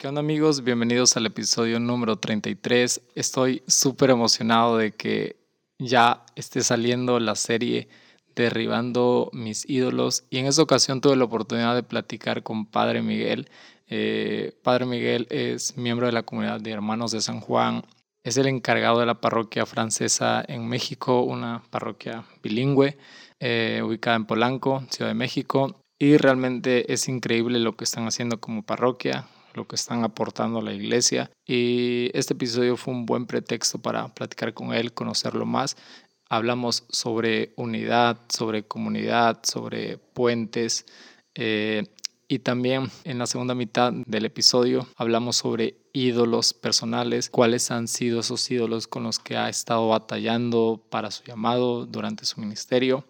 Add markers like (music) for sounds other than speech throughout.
¿Qué onda amigos? Bienvenidos al episodio número 33. Estoy súper emocionado de que ya esté saliendo la serie Derribando mis ídolos y en esa ocasión tuve la oportunidad de platicar con Padre Miguel. Eh, Padre Miguel es miembro de la comunidad de Hermanos de San Juan. Es el encargado de la parroquia francesa en México, una parroquia bilingüe eh, ubicada en Polanco, Ciudad de México. Y realmente es increíble lo que están haciendo como parroquia lo que están aportando a la iglesia. Y este episodio fue un buen pretexto para platicar con él, conocerlo más. Hablamos sobre unidad, sobre comunidad, sobre puentes. Eh, y también en la segunda mitad del episodio hablamos sobre ídolos personales, cuáles han sido esos ídolos con los que ha estado batallando para su llamado durante su ministerio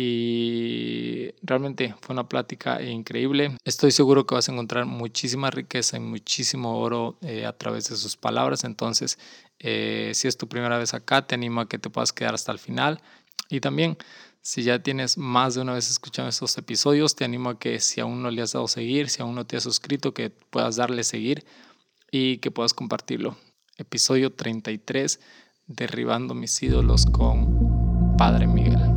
y realmente fue una plática increíble. Estoy seguro que vas a encontrar muchísima riqueza y muchísimo oro eh, a través de sus palabras. Entonces, eh, si es tu primera vez acá, te animo a que te puedas quedar hasta el final. Y también, si ya tienes más de una vez escuchado estos episodios, te animo a que si aún no le has dado seguir, si aún no te has suscrito, que puedas darle seguir y que puedas compartirlo. Episodio 33, Derribando mis ídolos con Padre Miguel.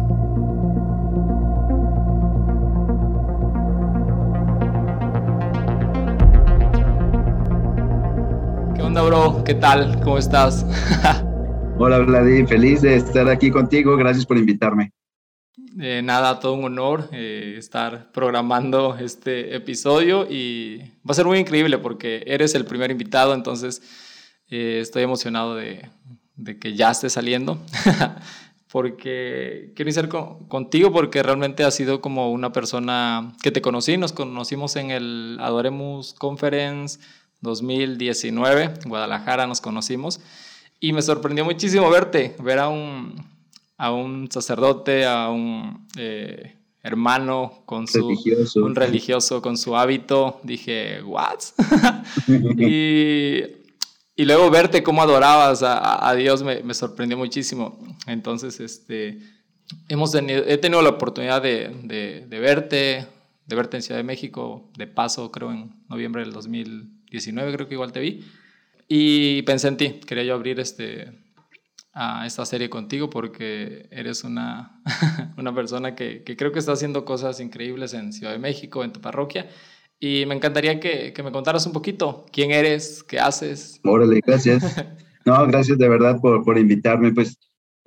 Onda, bro? ¿Qué tal? ¿Cómo estás? (laughs) Hola, Vladimir. Feliz de estar aquí contigo. Gracias por invitarme. Eh, nada, todo un honor eh, estar programando este episodio y va a ser muy increíble porque eres el primer invitado, entonces eh, estoy emocionado de, de, que ya esté saliendo. (laughs) porque quiero iniciar contigo porque realmente has sido como una persona que te conocí, nos conocimos en el Adoremus Conference 2019, en Guadalajara nos conocimos y me sorprendió muchísimo verte, ver a un, a un sacerdote, a un eh, hermano con su religioso. un religioso con su hábito, dije, "What?" (laughs) y, y, luego verte cómo adorabas a, a Dios me, me, sorprendió muchísimo. Entonces, este hemos tenido, he tenido la oportunidad de, de, de verte, de verte en Ciudad de México, de paso, creo en noviembre del 2000 19 creo que igual te vi. Y pensé en ti, quería yo abrir este, a esta serie contigo porque eres una, (laughs) una persona que, que, creo que está haciendo cosas increíbles en Ciudad de México, en tu parroquia. Y me encantaría que, que me contaras un poquito quién eres, qué haces. Órale, gracias. (laughs) No, gracias de verdad por, por invitarme. Pues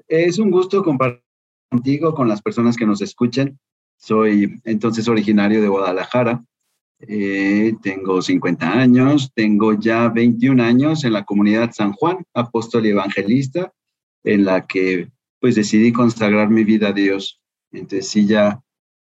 es un gusto compartir contigo, con las personas que nos escuchen. Soy entonces originario de Guadalajara. Eh, tengo 50 años, tengo ya 21 años en la comunidad San Juan, apóstol y evangelista, en la que pues decidí consagrar mi vida a Dios. Entonces sí, ya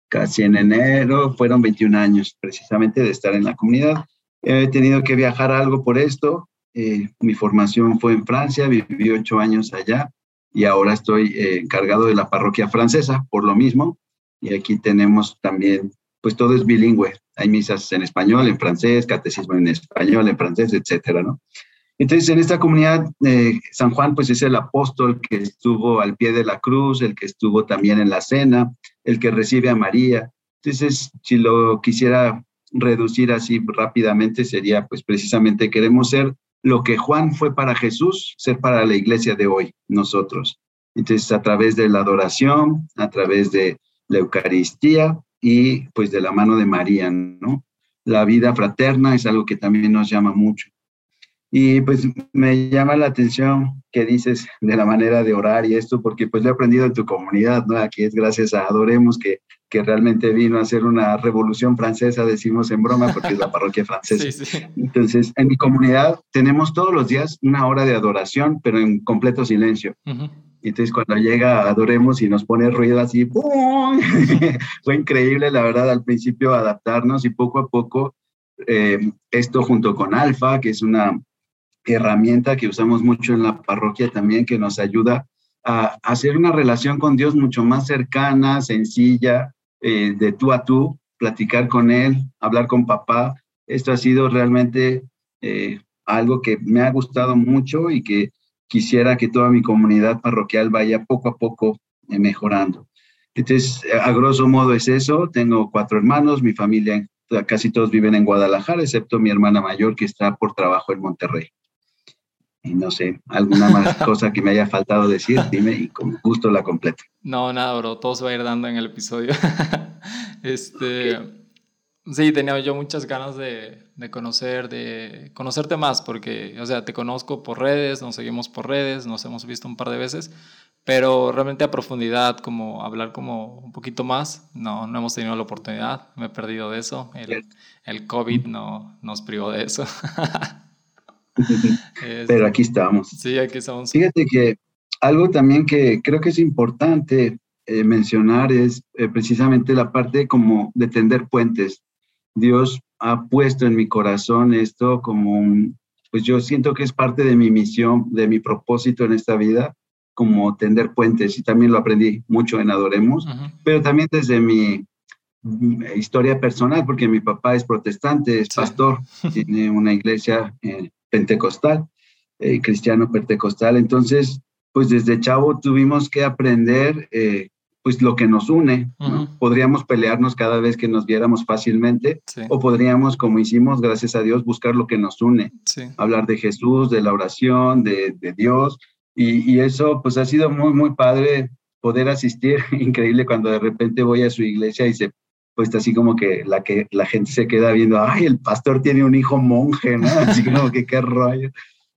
casi en enero fueron 21 años precisamente de estar en la comunidad. He tenido que viajar algo por esto. Eh, mi formación fue en Francia, viví ocho años allá y ahora estoy eh, encargado de la parroquia francesa por lo mismo. Y aquí tenemos también pues todo es bilingüe. Hay misas en español, en francés, catecismo en español, en francés, etcétera, ¿no? Entonces, en esta comunidad, eh, San Juan, pues es el apóstol que estuvo al pie de la cruz, el que estuvo también en la cena, el que recibe a María. Entonces, si lo quisiera reducir así rápidamente, sería, pues precisamente queremos ser lo que Juan fue para Jesús, ser para la iglesia de hoy, nosotros. Entonces, a través de la adoración, a través de la Eucaristía, y pues de la mano de María, ¿no? La vida fraterna es algo que también nos llama mucho. Y pues me llama la atención que dices de la manera de orar y esto, porque pues lo he aprendido en tu comunidad, ¿no? Aquí es gracias a Adoremos que, que realmente vino a hacer una revolución francesa, decimos en broma, porque es la parroquia francesa. (laughs) Entonces, en mi comunidad tenemos todos los días una hora de adoración, pero en completo silencio. Y entonces cuando llega Adoremos y nos pone ruido así, (laughs) fue increíble, la verdad, al principio adaptarnos y poco a poco eh, esto junto con Alfa, que es una herramienta que usamos mucho en la parroquia también, que nos ayuda a, hacer una relación con Dios mucho más cercana, sencilla, eh, de tú a tú, platicar con Él, hablar con papá. Esto ha sido realmente eh, algo que me ha gustado mucho y que quisiera que toda mi comunidad parroquial vaya poco a poco eh, mejorando. Entonces, a grosso modo es eso. Tengo cuatro hermanos, mi familia casi todos viven en Guadalajara, excepto mi hermana mayor que está por trabajo en Monterrey. Y no sé, alguna más (laughs) cosa que me haya faltado decir, dime y con gusto la completo. No, nada, bro, todo se va a ir dando en el episodio. (laughs) este, Sí, tenía yo muchas ganas de, de, conocer, de conocerte más, porque, o sea, te conozco por redes, nos seguimos por redes, nos hemos visto un par de veces, pero realmente a profundidad, como hablar como un poquito más, no, no hemos tenido la oportunidad, me he perdido de eso, el, el COVID no, nos privó de eso. (laughs) (laughs) pero aquí estamos. Sí, aquí estamos. Fíjate que algo también que creo que es importante eh, mencionar es eh, precisamente la parte como de tender puentes Dios ha puesto en mi corazón esto como un, pues yo siento que es parte de mi misión, de mi propósito en esta vida, como tender puentes, y también lo aprendí mucho en Adoremos, pero también desde mi, historia personal, porque mi papá es protestante, es pastor, (laughs) tiene una iglesia eh, pentecostal, eh, cristiano pentecostal, entonces, pues desde chavo tuvimos que aprender eh, pues lo que nos une. Podríamos pelearnos cada vez que nos viéramos fácilmente o podríamos, como hicimos, gracias a Dios, buscar lo que nos une. Hablar de Jesús, de la oración, de, Dios. Y, eso pues ha sido muy, muy padre poder asistir. (laughs) Increíble cuando de repente voy a su iglesia y se pues así como que la que la gente se queda viendo, ay, el pastor tiene un hijo monje, ¿no? Así como que qué rollo.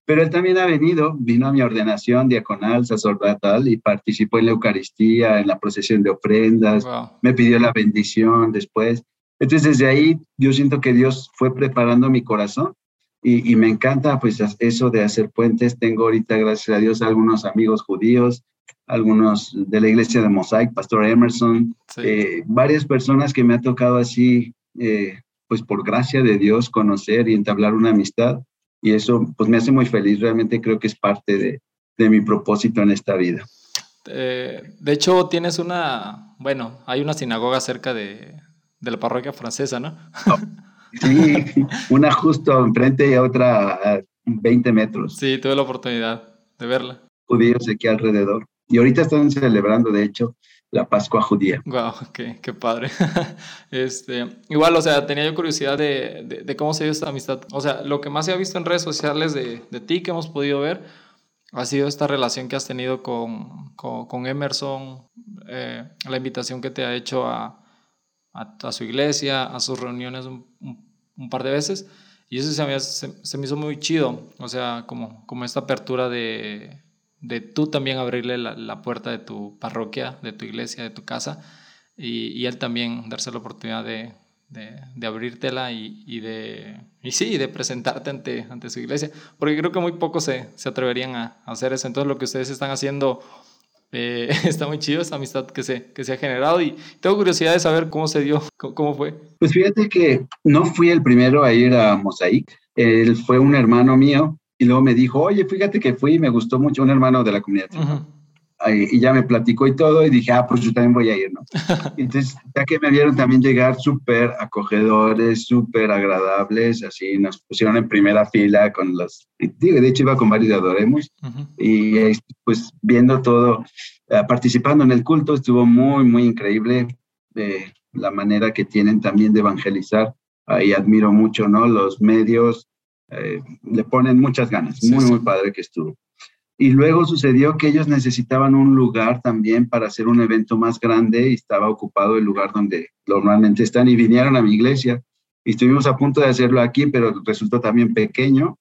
Pero él también ha venido, vino a mi ordenación diaconal, sacerdotal y participó en la Eucaristía, en la procesión de ofrendas, me pidió la bendición después. Entonces desde ahí yo siento que Dios fue preparando mi corazón y, me encanta pues eso de hacer puentes. Tengo ahorita, gracias a Dios, algunos amigos judíos, algunos de la iglesia de Mosaic, Pastor Emerson, eh, varias personas que me ha tocado así, eh, pues por gracia de Dios, conocer y entablar una amistad y eso pues me hace muy feliz, realmente creo que es parte de, de mi propósito en esta vida. Eh, de hecho, tienes una, bueno, hay una sinagoga cerca de, de la parroquia francesa, ¿no? sí, una justo enfrente y otra a 20 metros. Sí, tuve la oportunidad de verla. Judíos aquí alrededor. Y ahorita están celebrando, de hecho, la Pascua judía. Wow, qué, qué padre. (laughs) este, igual, o sea, tenía yo curiosidad de, de, cómo se dio esta amistad. O sea, lo que más se ha visto en redes sociales de, de ti que hemos podido ver ha sido esta relación que has tenido con, con, Emerson, eh, la invitación que te ha hecho a, a, su iglesia, a sus reuniones un, par de veces. Y eso se me, se me hizo muy chido, o sea, como, como esta apertura de, de tú también abrirle la, puerta de tu parroquia, de tu iglesia, de tu casa, y, él también darse la oportunidad de, de, abrírtela y, de, y sí, de presentarte ante, ante su iglesia, porque creo que muy pocos se, se atreverían a, hacer eso. Entonces lo que ustedes están haciendo eh, (laughs) está muy chido, esa amistad que se, que se ha generado y tengo curiosidad de saber cómo se dio, cómo, fue. Pues fíjate que no fui el primero a ir a Mosaic, él fue un hermano mío y luego me dijo, oye, fíjate que fui y me gustó mucho un hermano de la comunidad. y ya me platicó y todo, y dije, ah, pues yo también voy a ir, ¿no? (laughs) Entonces, ya que me vieron también llegar súper acogedores, súper agradables, así nos pusieron en primera fila con los, digo, de hecho iba con varios de Adoremos, y pues viendo todo, eh, participando en el culto, estuvo muy, muy increíble eh, la manera que tienen también de evangelizar. Ahí admiro mucho, ¿no? Los medios, eh, le ponen muchas ganas. muy, muy padre que estuvo. Y luego sucedió que ellos necesitaban un lugar también para hacer un evento más grande y estaba ocupado el lugar donde normalmente están y vinieron a mi iglesia. Y estuvimos a punto de hacerlo aquí, pero resultó también pequeño.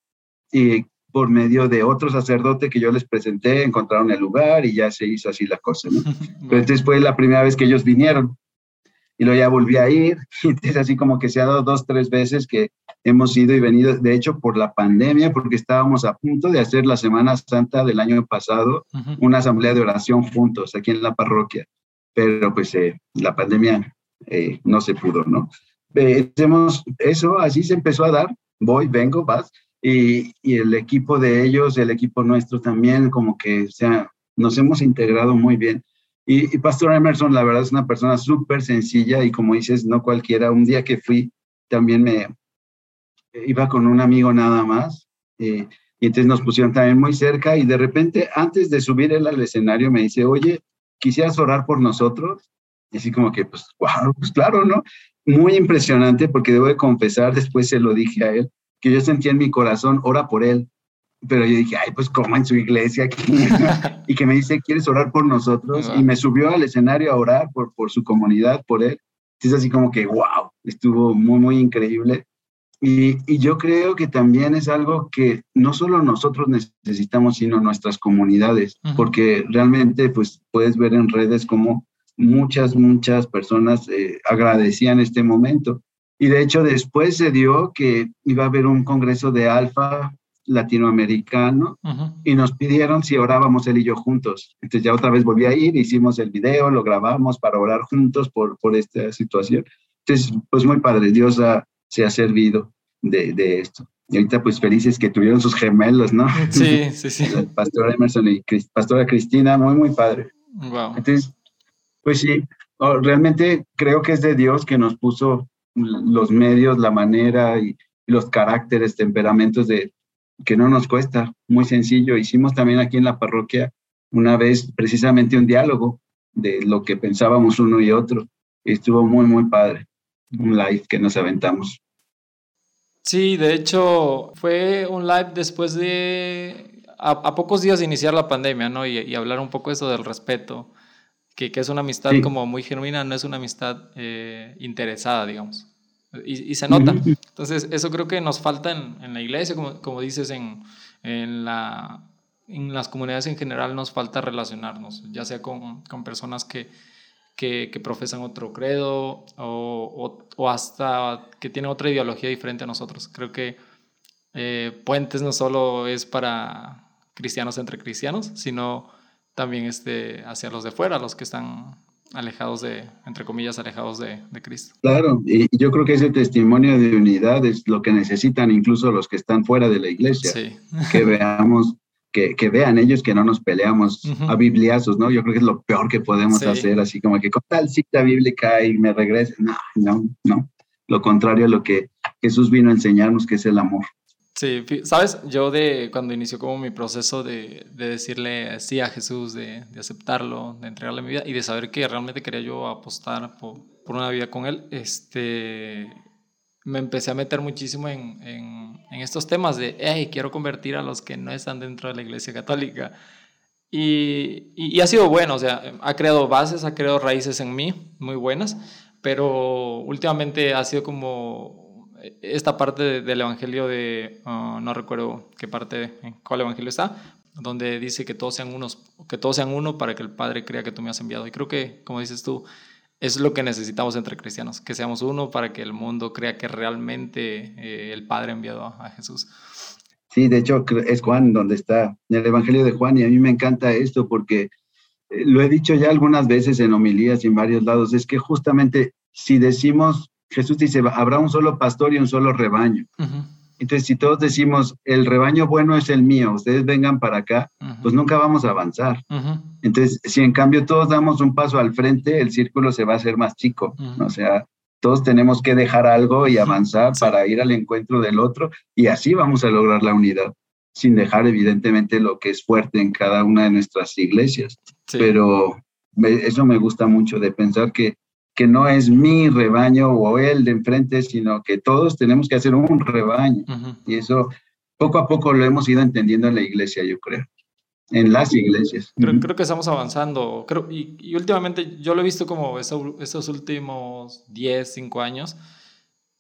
Y por medio de otro sacerdote que yo les presenté, encontraron el lugar y ya se hizo así la cosa. ¿no? Pero (laughs) entonces fue la primera vez que ellos vinieron y luego ya volví a ir. (laughs) Y es así como que se ha dado dos, tres veces que hemos ido y venido, de hecho, por la pandemia, porque estábamos a punto de hacer la Semana Santa del año pasado, una asamblea de oración juntos aquí en la parroquia. Pero pues eh, la pandemia eh, no se pudo, ¿no? hacemos eso, así se empezó a dar, voy, vengo, vas, y, y, el equipo de ellos, el equipo nuestro también, como que o sea, nos hemos integrado muy bien. Y, Pastor Emerson, la verdad, es una persona súper sencilla y como dices, no cualquiera. Un día que fui, también me iba con un amigo nada más. Eh, y entonces nos pusieron también muy cerca y de repente, antes de subir él al escenario, me dice, oye, ¿quisieras orar por nosotros? Y así como que, pues, pues claro, ¿no? muy impresionante porque debo de confesar, después se lo dije a él, que yo sentía en mi corazón, ora por él. Pero yo dije, ay, pues como en su iglesia. y que me dice, ¿quieres orar por nosotros? Y me subió al escenario a orar por, por su comunidad, por él. Es así como que, wow, estuvo muy, muy increíble. Y, y, yo creo que también es algo que no solo nosotros necesitamos, sino nuestras comunidades, porque realmente pues puedes ver en redes como muchas, muchas personas eh, agradecían este momento. Y de hecho después se dio que iba a haber un congreso de alfa latinoamericano y nos pidieron si orábamos él y yo juntos. Entonces ya otra vez volví a ir, hicimos el video, lo grabamos para orar juntos por, por esta situación. Entonces, pues muy padre, Dios se ha servido de, de, esto. Y ahorita pues felices que tuvieron sus gemelos, ¿no? Sí, (laughs) sí, sí. Pastora Emerson y Pastora Cristina, muy, muy padre. Wow. Entonces, pues sí, realmente creo que es de Dios que nos puso los medios, la manera y, los caracteres, temperamentos de que no nos cuesta, muy sencillo. Hicimos también aquí en la parroquia una vez precisamente un diálogo de lo que pensábamos uno y otro. estuvo muy, muy padre. Un live que nos aventamos. Sí, de hecho, fue un live después de, a, pocos días de iniciar la pandemia, ¿no? Y, y hablar un poco eso del respeto que, que es una amistad como muy genuina, no es una amistad eh, interesada, digamos. Y, y, se nota. Entonces, eso creo que nos falta en, en la iglesia, como, como dices, en, en, la, en las comunidades en general nos falta relacionarnos, ya sea con, con personas que, que, que, profesan otro credo o, o, hasta que tienen otra ideología diferente a nosotros. Creo que eh, Puentes no solo es para cristianos entre cristianos, sino también este, hacia los de fuera, los que están alejados de, entre comillas, alejados de, de, Cristo. Claro, y yo creo que ese testimonio de unidad es lo que necesitan incluso los que están fuera de la iglesia. Sí. Que veamos, que, que, vean ellos que no nos peleamos a bibliazos, ¿no? Yo creo que es lo peor que podemos sí. hacer, así como que con tal cita bíblica y me regrese. No, no, no. Lo contrario a lo que Jesús vino a enseñarnos, que es el amor. Sí, sabes, yo de cuando inició como mi proceso de, de decirle sí a Jesús, de, de, aceptarlo, de entregarle mi vida y de saber que realmente quería yo apostar por, por una vida con él, este, me empecé a meter muchísimo en, en, en, estos temas de, hey, quiero convertir a los que no están dentro de la iglesia católica. Y, y, y ha sido bueno, o sea, ha creado bases, ha creado raíces en mí muy buenas, pero últimamente ha sido como esta parte de, del Evangelio de, uh, no recuerdo qué parte, en cuál Evangelio está, donde dice que todos sean unos, que todos sean uno para que el Padre crea que tú me has enviado. Y creo que, como dices tú, es lo que necesitamos entre cristianos, que seamos uno para que el mundo crea que realmente eh, el Padre ha enviado a, a Jesús. Sí, de hecho es Juan donde está, en el Evangelio de Juan, y a mí me encanta esto porque eh, lo he dicho ya algunas veces en homilías y en varios lados, es que justamente si decimos Jesús dice, habrá un solo pastor y un solo rebaño. Uh -huh. Entonces, si todos decimos, el rebaño bueno es el mío, ustedes vengan para acá, uh -huh. pues nunca vamos a avanzar. Uh -huh. Entonces, si en cambio todos damos un paso al frente, el círculo se va a hacer más chico. O sea, todos tenemos que dejar algo y avanzar para ir al encuentro del otro y así vamos a lograr la unidad, sin dejar evidentemente lo que es fuerte en cada una de nuestras iglesias. Sí. Pero eso me gusta mucho de pensar que que no es mi rebaño o el de enfrente, sino que todos tenemos que hacer un rebaño. Uh -huh. Y eso poco a poco lo hemos ido entendiendo en la iglesia, yo creo. En las iglesias. Creo, creo que estamos avanzando. Creo, y, y, últimamente yo lo he visto como eso, esos últimos 10, 5 años.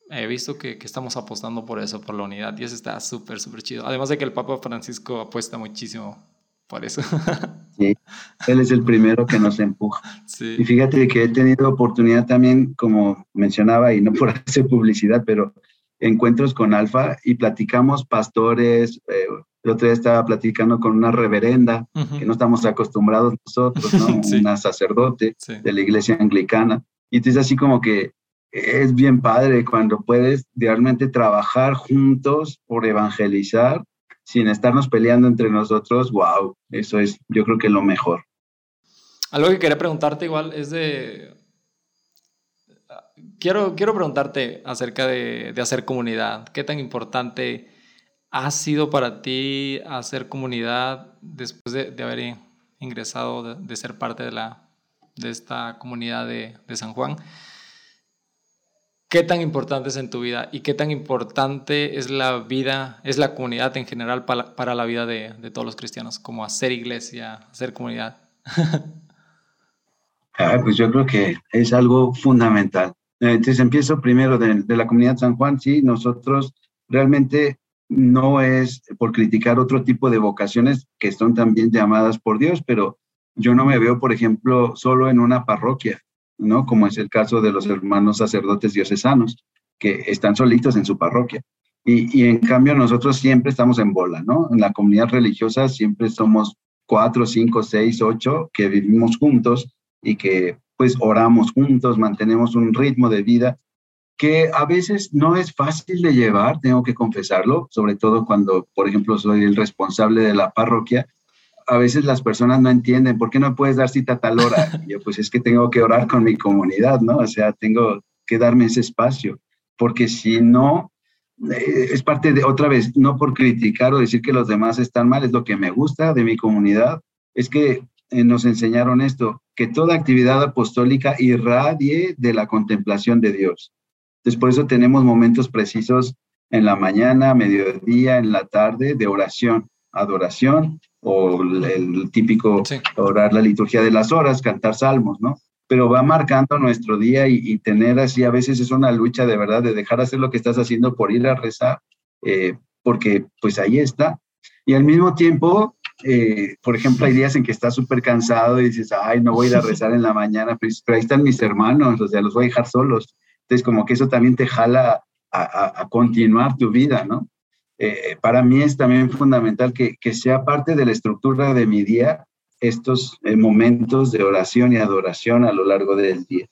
He visto que, que, estamos apostando por eso, por la unidad. Y eso está súper, súper chido. Además de que el Papa Francisco apuesta muchísimo por eso. (laughs) Sí, él es el primero que nos empuja. Sí. Y fíjate que he tenido oportunidad también, como mencionaba, y no por (laughs) hacer publicidad, pero encuentros con Alfa y platicamos pastores. Eh, el otro día estaba platicando con una reverenda, uh -huh. que no estamos acostumbrados nosotros, ¿no? (laughs) sí. Una sacerdote sí. de la iglesia anglicana. Y entonces así como que es bien padre cuando puedes realmente trabajar juntos por evangelizar sin estarnos peleando entre nosotros, wow, eso es yo creo que lo mejor. Algo que quería preguntarte igual es de... Quiero, quiero preguntarte acerca de, de hacer comunidad. ¿Qué tan importante ha sido para ti hacer comunidad después de, de haber ingresado, de, de, ser parte de, la, de esta comunidad de, de San Juan? ¿Qué tan importante es en tu vida y qué tan importante es la vida, es la comunidad en general para, para la vida de, de, todos los cristianos, como hacer iglesia, hacer comunidad? (laughs) ah, pues yo creo que es algo fundamental. Entonces empiezo primero de, de la comunidad San Juan, sí, nosotros realmente no es por criticar otro tipo de vocaciones que son también llamadas por Dios, pero yo no me veo, por ejemplo, solo en una parroquia, ¿no? Como es el caso de los hermanos sacerdotes diocesanos, que están solitos en su parroquia. Y, y en cambio nosotros siempre estamos en bola, ¿no? En la comunidad religiosa siempre somos cuatro, cinco, seis, ocho que vivimos juntos y que pues oramos juntos, mantenemos un ritmo de vida que a veces no es fácil de llevar, tengo que confesarlo, sobre todo cuando, por ejemplo, soy el responsable de la parroquia. A veces las personas no entienden, ¿por qué no puedes dar cita a tal hora? Yo, pues es que tengo que orar con mi comunidad, ¿no? O sea, tengo que darme ese espacio, porque si no, eh, es parte de, otra vez, no por criticar o decir que los demás están mal, es lo que me gusta de mi comunidad, es que eh, nos enseñaron esto, que toda actividad apostólica irradie de la contemplación de Dios. Entonces, por eso tenemos momentos precisos en la mañana, mediodía, en la tarde de oración, adoración o el, típico orar la liturgia de las horas, cantar salmos, ¿no? Pero va marcando nuestro día y, tener así, a veces es una lucha de verdad de dejar hacer lo que estás haciendo por ir a rezar, eh, porque pues ahí está. Y al mismo tiempo, eh, por ejemplo, hay días en que estás súper cansado y dices, ay, no voy a ir a (laughs) rezar en la mañana, pero, pero ahí están mis hermanos, o sea, los voy a dejar solos. Entonces, como que eso también te jala a, continuar tu vida, ¿no? Eh, para mí es también fundamental que, que, sea parte de la estructura de mi día estos eh, momentos de oración y adoración a lo largo del día.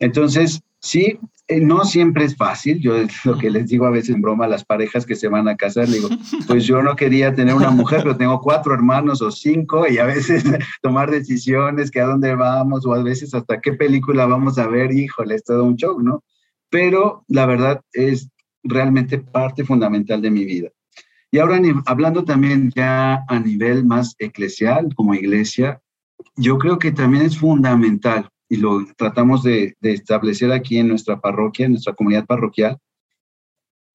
Entonces, sí, eh, no siempre es fácil. Yo lo que les digo a veces en broma a las parejas que se van a casar, digo, (laughs) pues yo no quería tener una mujer, pero tengo cuatro hermanos o cinco y a veces (laughs) tomar decisiones, que a dónde vamos o a veces hasta qué película vamos a ver, híjole, es todo un show, ¿no? pero la verdad es realmente parte fundamental de mi vida. Y ahora hablando también ya a nivel más eclesial, como iglesia, yo creo que también es fundamental, y lo tratamos de, establecer aquí en nuestra parroquia, en nuestra comunidad parroquial,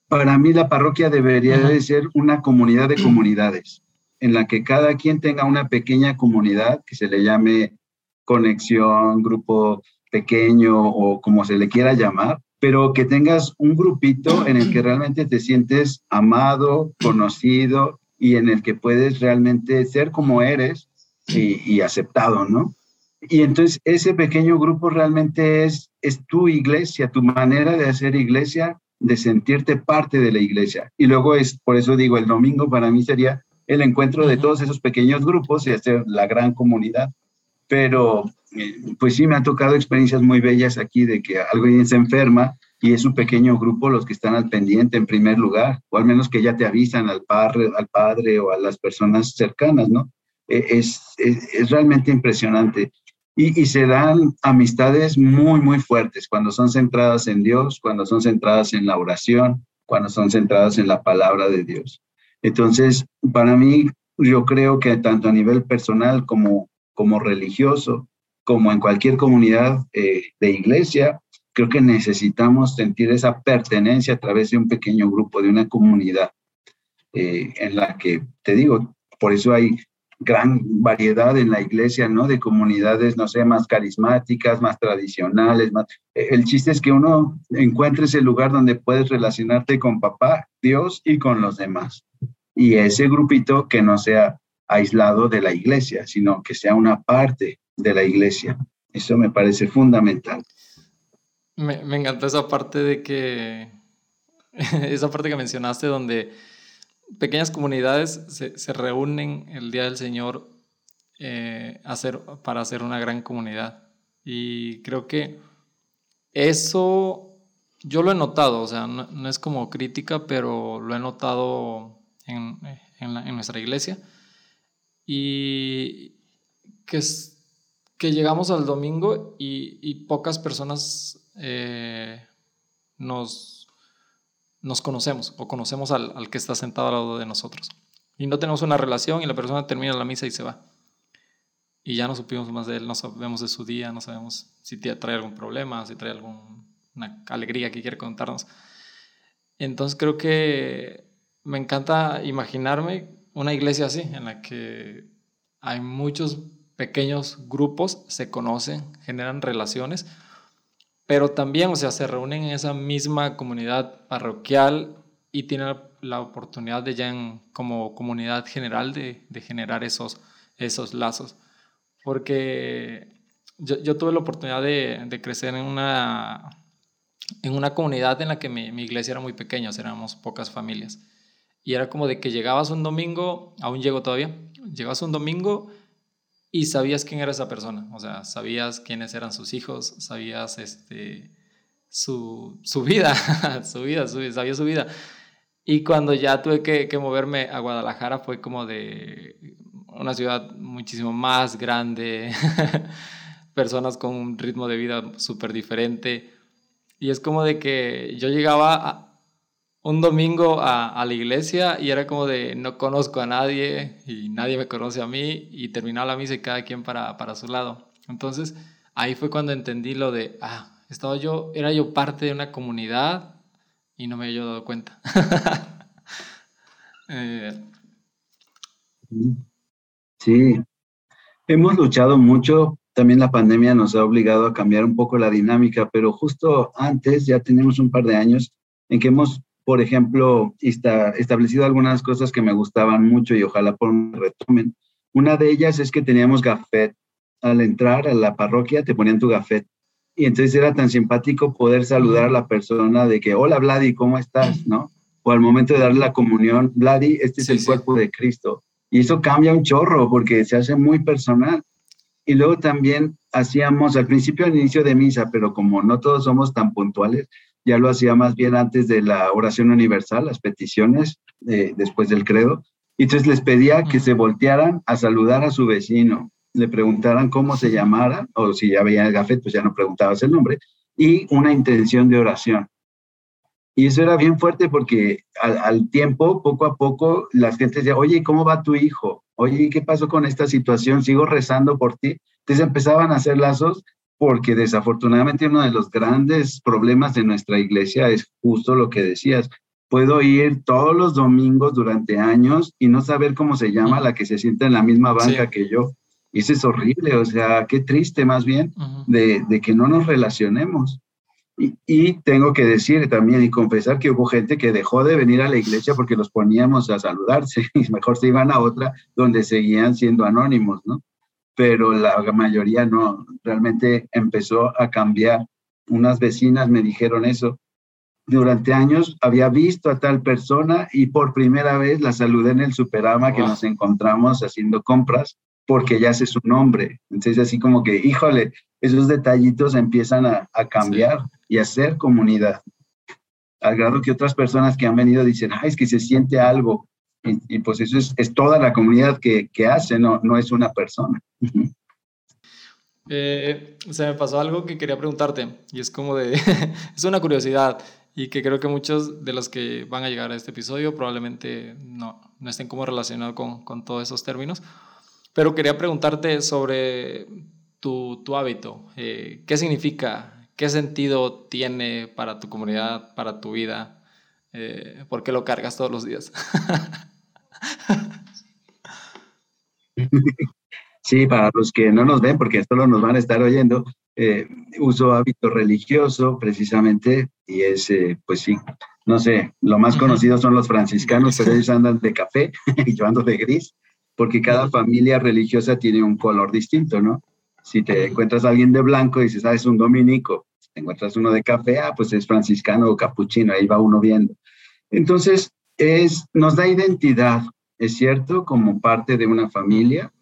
para mí la parroquia debería de ser una comunidad de comunidades, en la que cada quien tenga una pequeña comunidad que se le llame conexión, grupo pequeño o como se le quiera llamar, pero que tengas un grupito en el que realmente te sientes amado, conocido y en el que puedes realmente ser como eres y, aceptado, ¿no? Y entonces ese pequeño grupo realmente es, es tu iglesia, tu manera de hacer iglesia, de sentirte parte de la iglesia. Y luego es, por eso digo, el domingo para mí sería el encuentro de todos esos pequeños grupos y hacer la gran comunidad. Pero pues sí me han tocado experiencias muy bellas aquí de que alguien se enferma y es un pequeño grupo los que están al pendiente en primer lugar, o al menos que ya te avisan al padre, al padre o a las personas cercanas, ¿no? E, es, es, realmente impresionante. Y, y, se dan amistades muy, muy fuertes cuando son centradas en Dios, cuando son centradas en la oración, cuando son centradas en la palabra de Dios. Entonces, para mí, yo creo que tanto a nivel personal como, como religioso, como en cualquier comunidad eh, de iglesia, creo que necesitamos sentir esa pertenencia a través de un pequeño grupo, de una comunidad eh, en la que, te digo, por eso hay gran variedad en la iglesia, ¿no? De comunidades, no sé, más carismáticas, más tradicionales. Más... El chiste es que uno encuentre ese lugar donde puedes relacionarte con papá, Dios y con los demás. Y ese grupito que no sea aislado de la iglesia, sino que sea una parte de la iglesia. Eso me parece fundamental. Me, me encanta esa parte de que, (laughs) esa parte que mencionaste donde pequeñas comunidades se, se reúnen el Día del Señor eh, para hacer una gran comunidad. Y creo que eso yo lo he notado, o sea, no, es como crítica, pero lo he notado en, en nuestra iglesia. Y que es, que llegamos al domingo y, pocas personas eh, nos, nos conocemos o conocemos al, que está sentado al lado de nosotros. Y no tenemos una relación y la persona termina la misa y se va. Y ya no supimos más de él, no sabemos de su día, no sabemos si trae algún problema, si trae algún una alegría que quiere contarnos. Entonces creo que me encanta imaginarme una iglesia así, en la que hay muchos pequeños grupos, se conocen, generan relaciones, pero también, o sea, se reúnen en esa misma comunidad parroquial y tienen la oportunidad de ya en, como comunidad general de, de generar esos, esos lazos. Porque yo, tuve la oportunidad de, de, crecer en una, en una comunidad en la que mi, mi iglesia era muy pequeña, o sea, éramos pocas familias. Y era como de que llegabas un domingo, aún llego todavía, llegabas un domingo y sabías quién era esa persona, o sea, sabías quiénes eran sus hijos, sabías este, su, su vida, (laughs) su vida, su, su vida. Y cuando ya tuve que, que, moverme a Guadalajara fue como de una ciudad muchísimo más grande, (laughs) personas con un ritmo de vida súper diferente. Y es como de que yo llegaba un domingo a, la iglesia y era como de no conozco a nadie y nadie me conoce a mí y terminaba la misa y cada quien para, para su lado. Entonces ahí fue cuando entendí lo de, ah, estaba yo, era yo parte de una comunidad y no me había dado cuenta. (laughs) eh. Sí, hemos luchado mucho. También la pandemia nos ha obligado a cambiar un poco la dinámica, pero justo antes, ya tenemos un par de años en que hemos por ejemplo, está establecido algunas cosas que me gustaban mucho y ojalá por retomen. Una de ellas es que teníamos gafet. Al entrar a la parroquia te ponían tu gafet. Y entonces era tan simpático poder saludar a la persona de que, hola Vladi, ¿cómo estás? ¿No? O al momento de darle la comunión, Vladi, este es el sí. cuerpo de Cristo. Y eso cambia un chorro porque se hace muy personal. Y luego también hacíamos al principio, al inicio de misa, pero como no todos somos tan puntuales, ya lo hacía más bien antes de la oración universal, las peticiones, eh, después del credo. Y entonces les pedía que se voltearan a saludar a su vecino, le preguntaran cómo se llamara, o si ya veía el gafet, pues ya no preguntabas el nombre, y una intención de oración. Y eso era bien fuerte porque al, al tiempo, poco a poco, las gentes decían, oye, ¿cómo va tu hijo? Oye, ¿qué pasó con esta situación? Sigo rezando por ti. Entonces empezaban a hacer lazos porque desafortunadamente uno de los grandes problemas de nuestra iglesia es justo lo que decías. Puedo ir todos los domingos durante años y no saber cómo se llama la que se sienta en la misma banca sí. que yo. Y eso es horrible, o sea, qué triste más bien de, que no nos relacionemos. Y, y, tengo que decir también y confesar que hubo gente que dejó de venir a la iglesia porque los poníamos a saludarse (laughs) y mejor se iban a otra donde seguían siendo anónimos, ¿no? Pero la mayoría no, realmente empezó a cambiar. Unas vecinas me dijeron eso. Durante años había visto a tal persona y por primera vez la saludé en el superama wow. que nos encontramos haciendo compras porque ya sé su nombre. Entonces así como que, híjole, esos detallitos empiezan a, a cambiar sí. y a ser comunidad. Al grado que otras personas que han venido dicen, ay, es que se siente algo y, pues eso es, es, toda la comunidad que, que hace, no, no es una persona. (laughs) Eh, se me pasó algo que quería preguntarte y es como de, (laughs) es una curiosidad y que creo que muchos de los que van a llegar a este episodio probablemente no, no estén como relacionados con, con todos esos términos, pero quería preguntarte sobre tu, tu hábito, eh, qué significa, qué sentido tiene para tu comunidad, para tu vida, eh, por qué lo cargas todos los días. (laughs) Sí, para los que no nos ven, porque solo nos van a estar oyendo, eh, uso hábito religioso precisamente y es, eh, pues sí, no sé, lo más conocido son los franciscanos, pero ellos andan de café (laughs) y yo ando de gris, porque cada familia religiosa tiene un color distinto, ¿no? Si te encuentras a alguien de blanco y dices, ah, es un dominico, te encuentras uno de café, ah, pues es franciscano o capuchino, ahí va uno viendo. Entonces, es, nos da identidad, es cierto, como parte de una familia,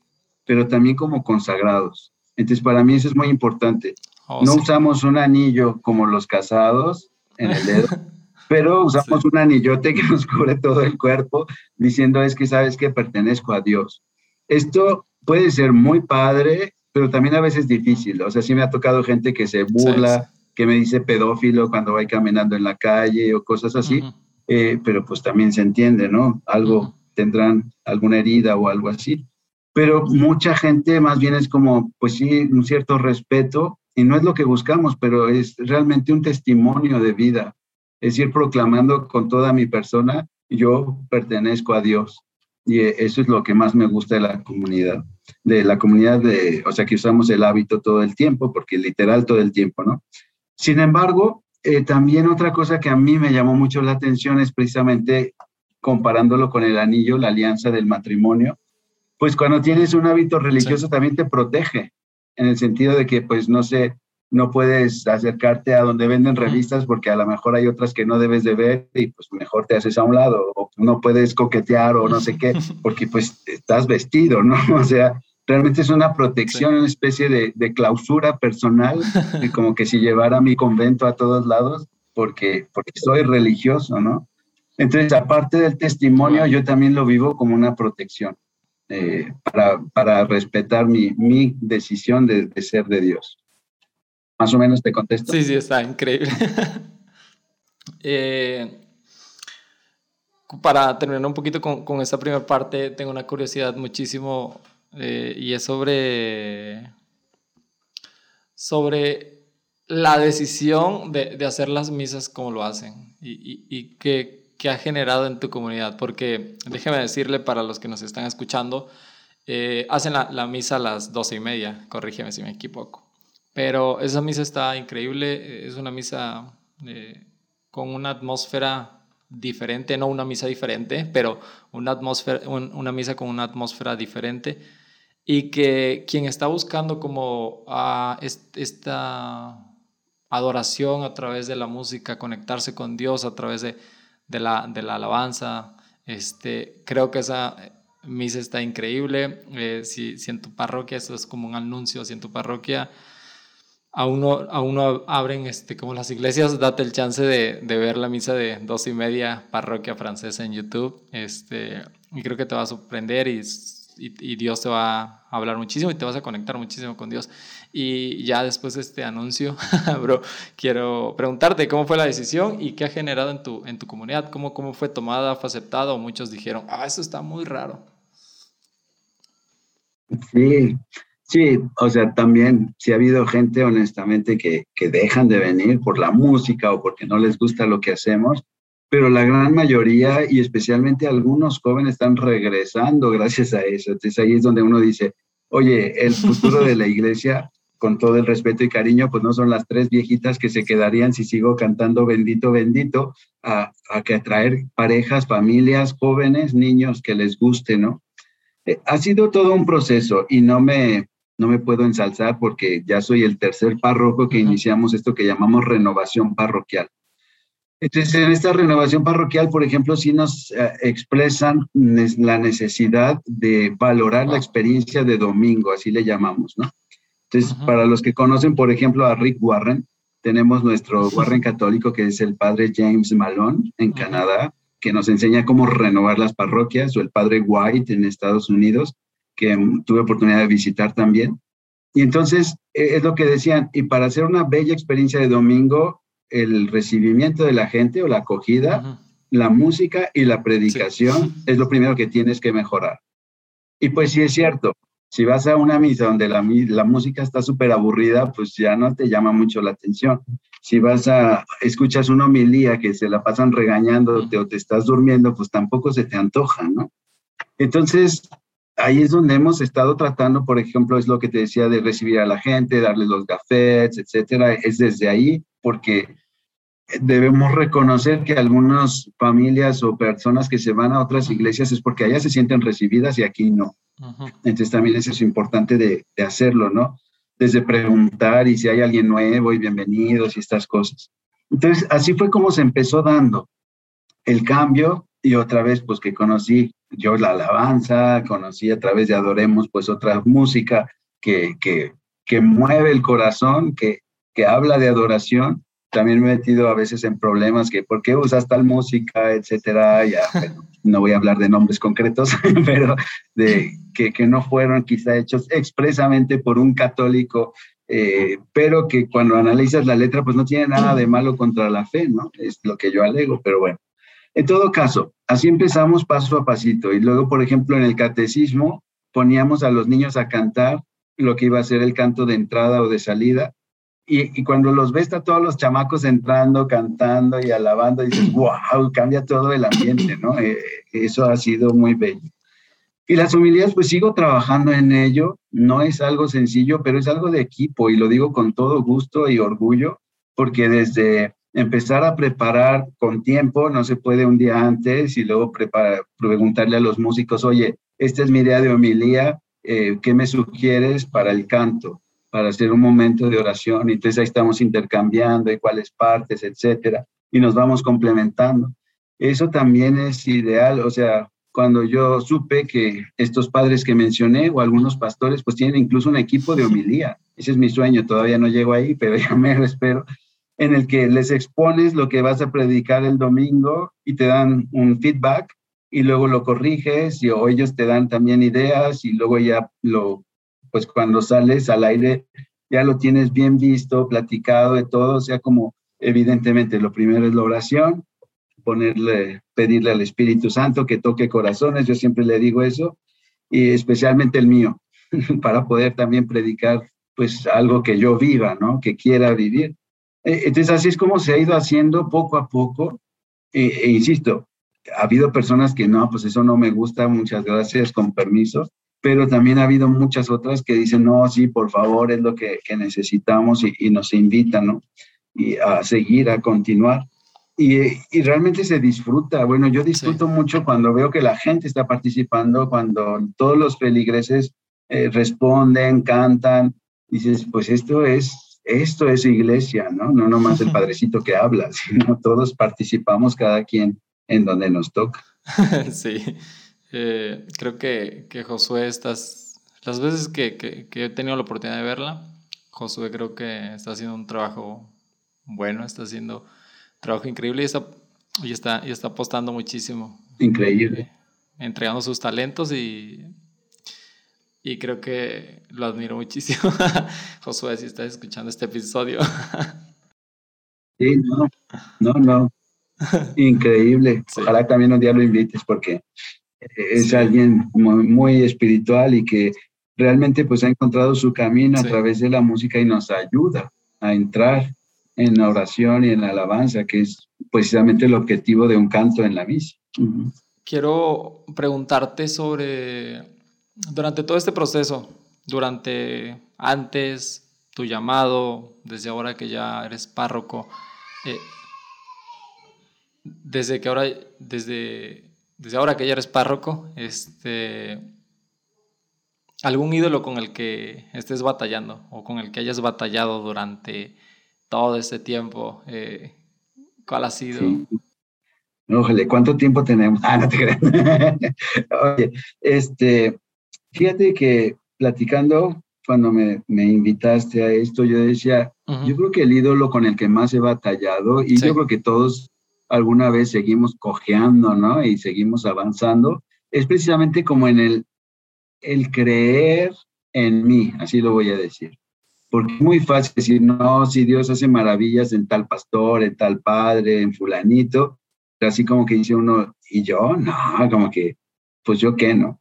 pero también como consagrados. Entonces, para mí eso es muy importante. Oh, no sí. usamos un anillo como los casados en el dedo, (laughs) pero usamos sí. un anillote que nos cubre todo el cuerpo, diciendo es que sabes que pertenezco a Dios. Esto puede ser muy padre, pero también a veces difícil. O sea, sí me ha tocado gente que se burla, que me dice pedófilo cuando va caminando en la calle o cosas así, uh -huh. eh, pero pues también se entiende, ¿no? Algo uh -huh. tendrán alguna herida o algo así pero mucha gente más bien es como, pues sí, un cierto respeto y no es lo que buscamos, pero es realmente un testimonio de vida, es ir proclamando con toda mi persona, yo pertenezco a Dios. Y eso es lo que más me gusta de la comunidad, de la comunidad de, o sea, que usamos el hábito todo el tiempo, porque literal todo el tiempo, ¿no? Sin embargo, eh, también otra cosa que a mí me llamó mucho la atención es precisamente comparándolo con el anillo, la alianza del matrimonio, pues cuando tienes un hábito religioso también te protege, en el sentido de que, pues, no sé, no puedes acercarte a donde venden revistas porque a lo mejor hay otras que no debes de ver y pues mejor te haces a un lado o no puedes coquetear o no sé qué (laughs) porque pues estás vestido, ¿no? (laughs) O sea, realmente es una protección, una especie de, de clausura personal, (laughs) como que si llevara mi convento a todos lados porque, porque soy religioso, ¿no? Entonces, aparte del testimonio, yo también lo vivo como una protección eh, para, para, respetar mi, mi decisión de, de ser de Dios. Más o menos te contesto. Sí, sí, está increíble. (laughs) Eh, para terminar un poquito con, con esta primera parte, tengo una curiosidad muchísimo eh, y es sobre, sobre la decisión de, de hacer las misas como lo hacen y, y, qué, qué, ha generado en tu comunidad. Porque déjeme decirle para los que nos están escuchando, eh, hacen la, la, misa a las doce y media, corrígeme si me equivoco. Pero esa misa está increíble, es una misa eh, con una atmósfera diferente, no una misa diferente, pero una, atmósfera, un, una misa con una atmósfera diferente y que quien está buscando como a esta adoración a través de la música, conectarse con Dios a través de, de, la, de la alabanza, este, creo que esa misa está increíble. Eh, si, si en tu parroquia, eso es como un anuncio, si en tu parroquia aún no, aún no abren este, como las iglesias, date el chance de, de, ver la misa de dos y media parroquia francesa en YouTube. Este, y creo que te va a sorprender y, y, Dios te va a hablar muchísimo y te vas a conectar muchísimo con Dios. Y ya después de este anuncio, (laughs) bro, quiero preguntarte cómo fue la decisión y qué ha generado en tu, en tu comunidad, cómo, cómo fue tomada, fue aceptada o muchos dijeron, ah, eso está muy raro. Sí, Sí, o sea, también sí ha habido gente, honestamente, que, que dejan de venir por la música o porque no les gusta lo que hacemos, pero la gran mayoría y especialmente algunos jóvenes están regresando gracias a eso. Entonces ahí es donde uno dice, oye, el futuro de la iglesia, con todo el respeto y cariño, pues no son las tres viejitas que se quedarían si sigo cantando bendito, bendito, a, a que atraer parejas, familias, jóvenes, niños que les guste, ¿no? Eh, ha sido todo un proceso y no me, no me puedo ensalzar porque ya soy el tercer párroco que iniciamos esto que llamamos renovación parroquial. Entonces, en esta renovación parroquial, por ejemplo, sí nos uh, expresan la necesidad de valorar la experiencia de domingo, así le llamamos, ¿no? Entonces, para los que conocen, por ejemplo, a Rick Warren, tenemos nuestro Warren católico, que es el padre James Malone en. Canadá, que nos enseña cómo renovar las parroquias, o el padre White en Estados Unidos, que tuve oportunidad de visitar también. Y entonces es lo que decían, y para hacer una bella experiencia de domingo, el recibimiento de la gente o la acogida, la música y la predicación sí. es lo primero que tienes que mejorar. Y pues sí es cierto, si vas a una misa donde la, la música está súper aburrida, pues ya no te llama mucho la atención. Si vas a, escuchas una homilía que se la pasan regañándote o te estás durmiendo, pues tampoco se te antoja, ¿no? Entonces, ahí es donde hemos estado tratando, por ejemplo, es lo que te decía de recibir a la gente, darles los gafetes, etcétera, es desde ahí, porque debemos reconocer que algunas familias o personas que se van a otras iglesias es porque allá se sienten recibidas y aquí no. -huh. Entonces también eso es importante de, de, hacerlo, ¿no? Desde preguntar y si hay alguien nuevo y bienvenidos y estas cosas. Entonces así fue como se empezó dando el cambio y otra vez pues que conocí yo la alabanza, conocí a través de Adoremos pues otra música que, que, que mueve el corazón, que, que habla de adoración. También me he metido a veces en problemas que por qué usas tal música, etcétera. Ya, no voy a hablar de nombres concretos, (laughs) pero de que, que no fueron quizá hechos expresamente por un católico eh, pero que cuando analizas la letra, pues no tiene nada de malo contra la fe, ¿no? Es lo que yo alego, pero bueno. En todo caso, así empezamos paso a pasito y luego, por ejemplo, en el catecismo poníamos a los niños a cantar lo que iba a ser el canto de entrada o de salida Y, cuando los ves a todos los chamacos entrando, cantando y alabando, dices, (clears throat) wow, cambia todo el ambiente, ¿no? Eh, eso ha sido muy bello. Y las humildades, pues sigo trabajando en ello. No es algo sencillo, pero es algo de equipo y lo digo con todo gusto y orgullo, porque desde empezar a preparar con tiempo, no se puede un día antes y luego preguntarle a los músicos, oye, esta es mi idea de homilía, eh, ¿qué me sugieres para el canto? Para hacer un momento de oración. Y entonces ahí estamos intercambiando y cuáles partes, etcétera, y nos vamos complementando. Eso también es ideal, o sea, cuando yo supe que estos padres que mencioné o algunos pastores pues tienen incluso un equipo de homilía. Ese es mi sueño, todavía no llego ahí, (laughs) pero ya me lo espero, en el que les expones lo que vas a predicar el domingo y te dan un feedback y luego lo corriges y o ellos te dan también ideas y luego ya lo pues cuando sales al aire ya lo tienes bien visto, platicado de todo, o sea, como evidentemente lo primero es la oración, ponerle, pedirle al Espíritu Santo que toque corazones, yo siempre le digo eso, y especialmente el mío, (laughs) para poder también predicar pues algo que yo viva, ¿no? Que quiera vivir. E, entonces así es como se ha ido haciendo poco a poco, e, e insisto, ha habido personas que no, pues eso no me gusta, muchas gracias, con permiso, pero también ha habido muchas otras que dicen, no, sí, por favor, es lo que, necesitamos y, nos invitan, ¿no? Y a seguir, a continuar. Y, y, realmente se disfruta. Bueno, yo disfruto mucho cuando veo que la gente está participando, cuando todos los feligreses eh, responden, cantan. Dices, pues esto es, esto es iglesia, ¿no? No nomás el padrecito que habla, (laughs) sino todos participamos, cada quien en donde nos toca. (laughs) sí. Eh, creo que, que, Josué, estas, las veces que, que, he tenido la oportunidad de verla, Josué creo que está haciendo un trabajo bueno, está haciendo un trabajo increíble y está, y está, y está apostando muchísimo. Increíble. Eh, entregando sus talentos y, y creo que lo admiro muchísimo. (laughs) Josué, si estás escuchando este episodio. (laughs) sí, no, no, no. (laughs) Increíble. Ojalá también un día lo invites porque es alguien muy, espiritual y que realmente pues ha encontrado su camino a través de la música y nos ayuda a entrar en la oración y en la alabanza, que es precisamente el objetivo de un canto en la misa. Quiero preguntarte sobre, durante todo este proceso, durante antes, tu llamado, desde ahora que ya eres párroco, eh, desde que ahora, desde desde ahora que ya eres párroco, este, algún ídolo con el que estés batallando o con el que hayas batallado durante todo este tiempo, eh, ¿cuál ha sido? Ojalá, ¿cuánto tiempo tenemos? Ah, no te creas. (laughs) Oye, este, fíjate que platicando cuando me, me, invitaste a esto, yo decía, yo creo que el ídolo con el que más he batallado, y yo creo que todos alguna vez seguimos cojeando, ¿no? Y seguimos avanzando, es precisamente como en el, el creer en mí, así lo voy a decir. Porque es muy fácil decir, no, si Dios hace maravillas en tal pastor, en tal padre, en fulanito, así como que dice uno, ¿y yo? No, como que, pues yo qué, ¿no?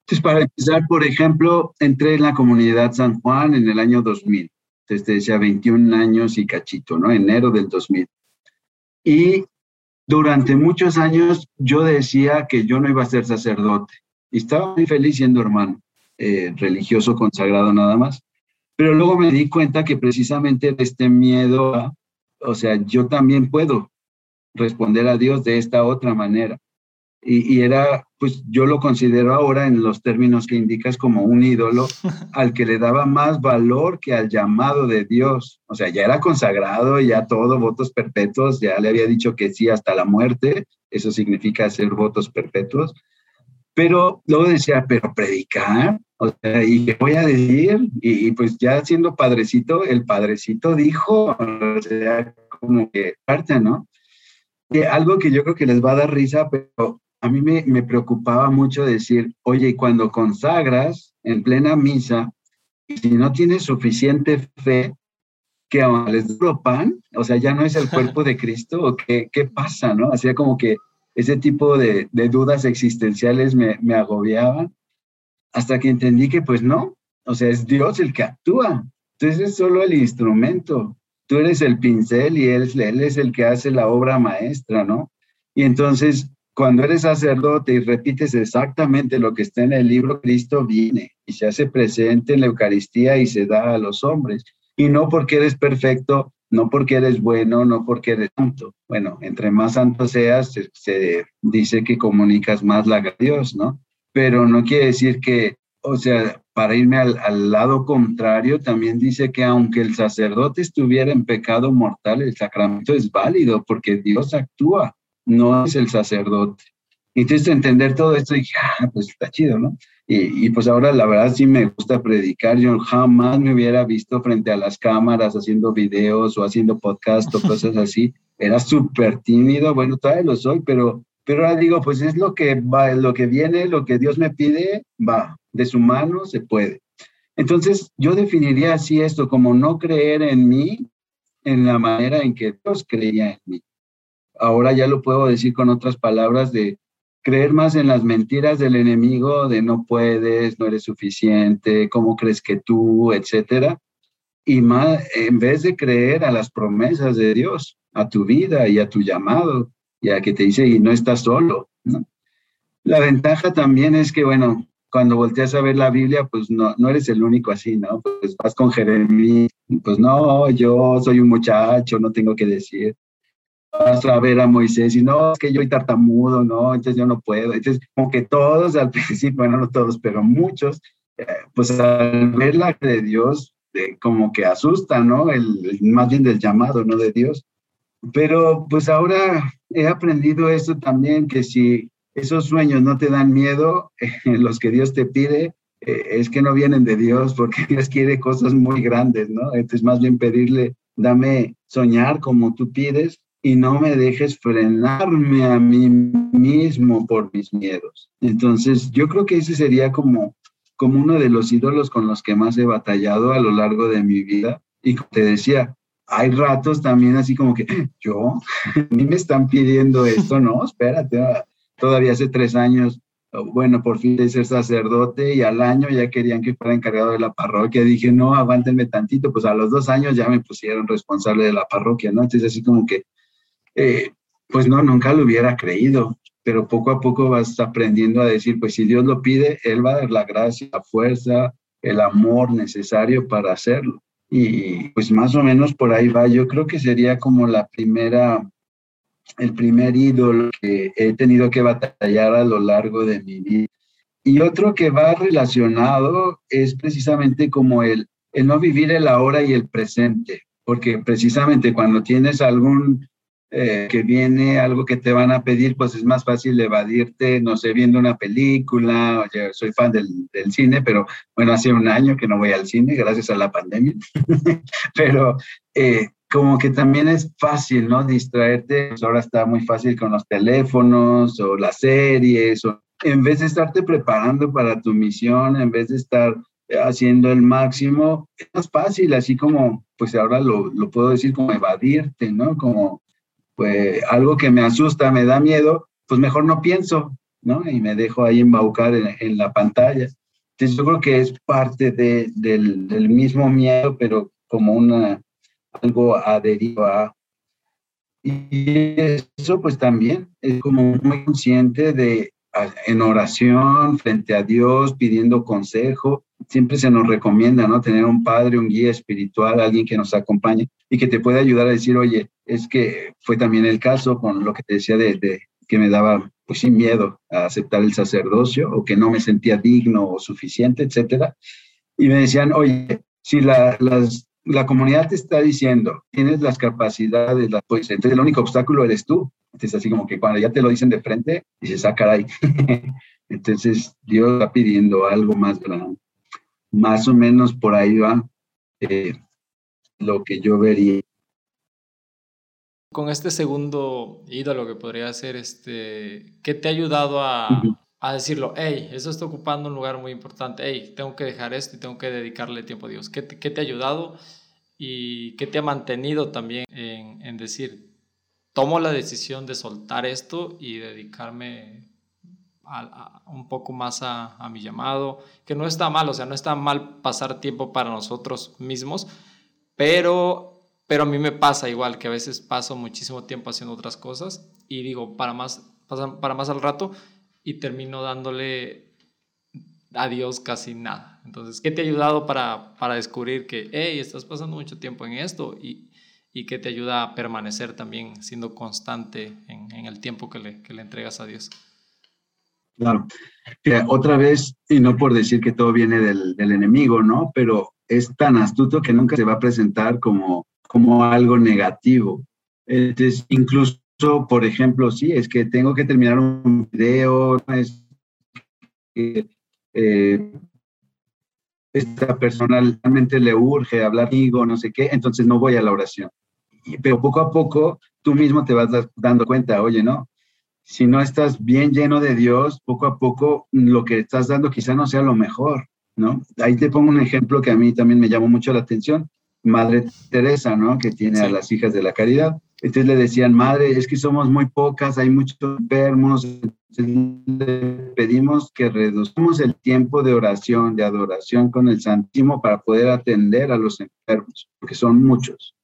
Entonces, para empezar, por ejemplo, entré en la comunidad San Juan en el año 2000, desde ya 21 años y cachito, ¿no? Enero del 2000. Y durante muchos años yo decía que yo no iba a ser sacerdote y estaba muy feliz siendo hermano, eh, religioso consagrado nada más. Pero luego me di cuenta que precisamente este miedo, o sea, yo también puedo responder a Dios de esta otra manera y, era, pues yo lo considero ahora en los términos que indicas como un ídolo (laughs) al que le daba más valor que al llamado de Dios. O sea, ya era consagrado, ya todo, votos perpetuos, ya le había dicho que sí hasta la muerte, eso significa hacer votos perpetuos. Pero luego decía, pero predicar, o sea, ¿y qué voy a decir? Y, y pues ya siendo padrecito, el padrecito dijo, o sea, como que parte, ¿no? algo que yo creo que les va a dar risa, pero a mí me, preocupaba mucho decir, oye, cuando consagras en plena misa, si no tienes suficiente fe, que les duro pan, o sea, ya no es el (laughs) cuerpo de Cristo, o qué, qué pasa, ¿no? Hacía como que ese tipo de, dudas existenciales me, me, agobiaban, hasta que entendí que pues no, o sea, es Dios el que actúa. Entonces es solo el instrumento. Tú eres el pincel y él, él es el que hace la obra maestra, ¿no? Y entonces, cuando eres sacerdote y repites exactamente lo que está en el libro, Cristo viene y se hace presente en la Eucaristía y se da a los hombres. Y no porque eres perfecto, no porque eres bueno, no porque eres santo. Bueno, entre más santo seas, se, dice que comunicas más la a Dios, ¿no? Pero no quiere decir que, o sea, para irme al, al, lado contrario, también dice que aunque el sacerdote estuviera en pecado mortal, el sacramento es válido porque Dios actúa, no es el sacerdote. Entonces, entender todo esto, dije, ah, pues está chido, ¿no? Y, pues ahora la verdad sí me gusta predicar. Yo jamás me hubiera visto frente a las cámaras haciendo videos o haciendo podcast o cosas así. Era súper tímido, bueno, todavía lo soy, pero, pero ahora digo, pues es lo que va, lo que viene, lo que Dios me pide, va, de su mano se puede. Entonces, yo definiría así esto, como no creer en mí en la manera en que Dios creía en mí. Ahora ya lo puedo decir con otras palabras de creer más en las mentiras del enemigo de no puedes, no eres suficiente, cómo crees que tú, etcétera, y más en vez de creer a las promesas de Dios, a tu vida y a tu llamado, y a que te dice y no estás solo. La ventaja también es que, bueno, cuando volteas a ver la Biblia, pues no, no eres el único así, ¿no? Pues vas con Jeremías, pues no, yo soy un muchacho, no tengo que decir a ver a Moisés y no, es que yo soy tartamudo, no, entonces yo no puedo. Entonces, como que todos al (laughs) principio, bueno, no todos, pero muchos, eh, pues al ver la de Dios, eh, como que asusta, ¿no? El, más bien del llamado, ¿no? De Dios. Pero pues ahora he aprendido esto también, que si esos sueños no te dan miedo, (laughs) los que Dios te pide, eh, es que no vienen de Dios, porque (laughs) Dios quiere cosas muy grandes, ¿no? Entonces, más bien pedirle, dame soñar como tú pides y no me dejes frenarme a mí mismo por mis miedos. Entonces, yo creo que ese sería como, como uno de los ídolos con los que más he batallado a lo largo de mi vida. Y como te decía, hay ratos también así como que (gasps) yo, (laughs) a mí me están pidiendo esto, no, (laughs) espérate, ah, todavía hace tres años, bueno, por fin de ser sacerdote y al año ya querían que fuera encargado de la parroquia. Dije, no, aguántenme tantito, pues a los dos años ya me pusieron responsable de la parroquia, ¿no? Entonces así como que eh, pues no, nunca lo hubiera creído, pero poco a poco vas aprendiendo a decir, pues si Dios lo pide, Él va a dar la gracia, la fuerza, el amor necesario para hacerlo. Y pues más o menos por ahí va. Yo creo que sería como la primera, el primer ídolo que he tenido que batallar a lo largo de mi vida. Y otro que va relacionado es precisamente como el, el no vivir el ahora y el presente, porque precisamente cuando tienes algún eh, que viene algo que te van a pedir, pues es más fácil evadirte, no sé, viendo una película, oye, soy fan del, del, cine, pero bueno, hace un año que no voy al cine gracias a la pandemia, (laughs) pero eh, como que también es fácil, ¿no? Distraerte, pues ahora está muy fácil con los teléfonos o las series, o en vez de estarte preparando para tu misión, en vez de estar haciendo el máximo, es más fácil, así como, pues ahora lo, lo puedo decir como evadirte, ¿no? Como pues algo que me asusta, me da miedo, pues mejor no pienso, ¿no? Y me dejo ahí embaucar en, la pantalla. Entonces yo creo que es parte de, del, del, mismo miedo, pero como una, algo adherido a... Y eso pues también es como muy consciente de en oración frente a Dios, pidiendo consejo. Siempre se nos recomienda, ¿no? Tener un padre, un guía espiritual, alguien que nos acompañe y que te pueda ayudar a decir, oye, es que fue también el caso con lo que te decía de, que me daba, pues sin miedo a aceptar el sacerdocio o que no me sentía digno o suficiente, etcétera. Y me decían, oye, si la, las, la comunidad te está diciendo, tienes las capacidades, pues entonces el único obstáculo eres tú. Entonces así como que cuando ya te lo dicen de frente, dices, ah, caray. (laughs) entonces Dios está pidiendo algo más grande. Más o menos por ahí va eh, lo que yo vería con este segundo ídolo que podría ser, este, ¿qué te ha ayudado a, a, decirlo? Hey, eso está ocupando un lugar muy importante. Hey, tengo que dejar esto y tengo que dedicarle tiempo a Dios. ¿Qué te, qué te ha ayudado y qué te ha mantenido también en, en, decir, tomo la decisión de soltar esto y dedicarme un poco más a, a, mi llamado, que no está mal, o sea, no está mal pasar tiempo para nosotros mismos, pero, pero a mí me pasa igual, que a veces paso muchísimo tiempo haciendo otras cosas y digo, para más, para más al rato y termino dándole a Dios casi nada. Entonces, ¿qué te ha ayudado para, para descubrir que, hey, estás pasando mucho tiempo en esto y, y que te ayuda a permanecer también siendo constante en, en el tiempo que le, que le entregas a Dios? Claro. otra vez, y no por decir que todo viene del, del, enemigo, ¿no? Pero es tan astuto que nunca se va a presentar como, como algo negativo. Entonces, incluso, por ejemplo, sí, es que tengo que terminar un video, es que eh, esta persona realmente le urge hablar conmigo, no sé qué, entonces no voy a la oración. Pero poco a poco tú mismo te vas dando cuenta, oye, ¿no? si no estás bien lleno de Dios, poco a poco lo que estás dando quizá no sea lo mejor, ¿no? Ahí te pongo un ejemplo que a mí también me llamó mucho la atención. Madre Teresa, ¿no? Que tiene a las hijas de la caridad. Entonces le decían, madre, es que somos muy pocas, hay muchos enfermos. le pedimos que reduzcamos el tiempo de oración, de adoración con el Santísimo para poder atender a los enfermos, porque son muchos.